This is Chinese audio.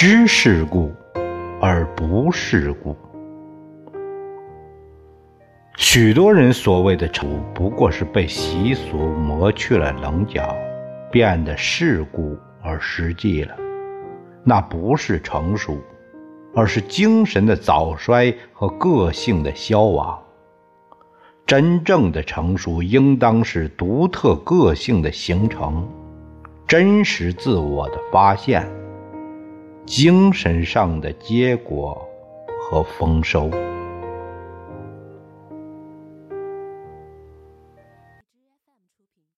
知世故而不世故。许多人所谓的成，不过是被习俗磨去了棱角，变得世故而实际了。那不是成熟，而是精神的早衰和个性的消亡。真正的成熟，应当是独特个性的形成，真实自我的发现，精神上的结果和丰收。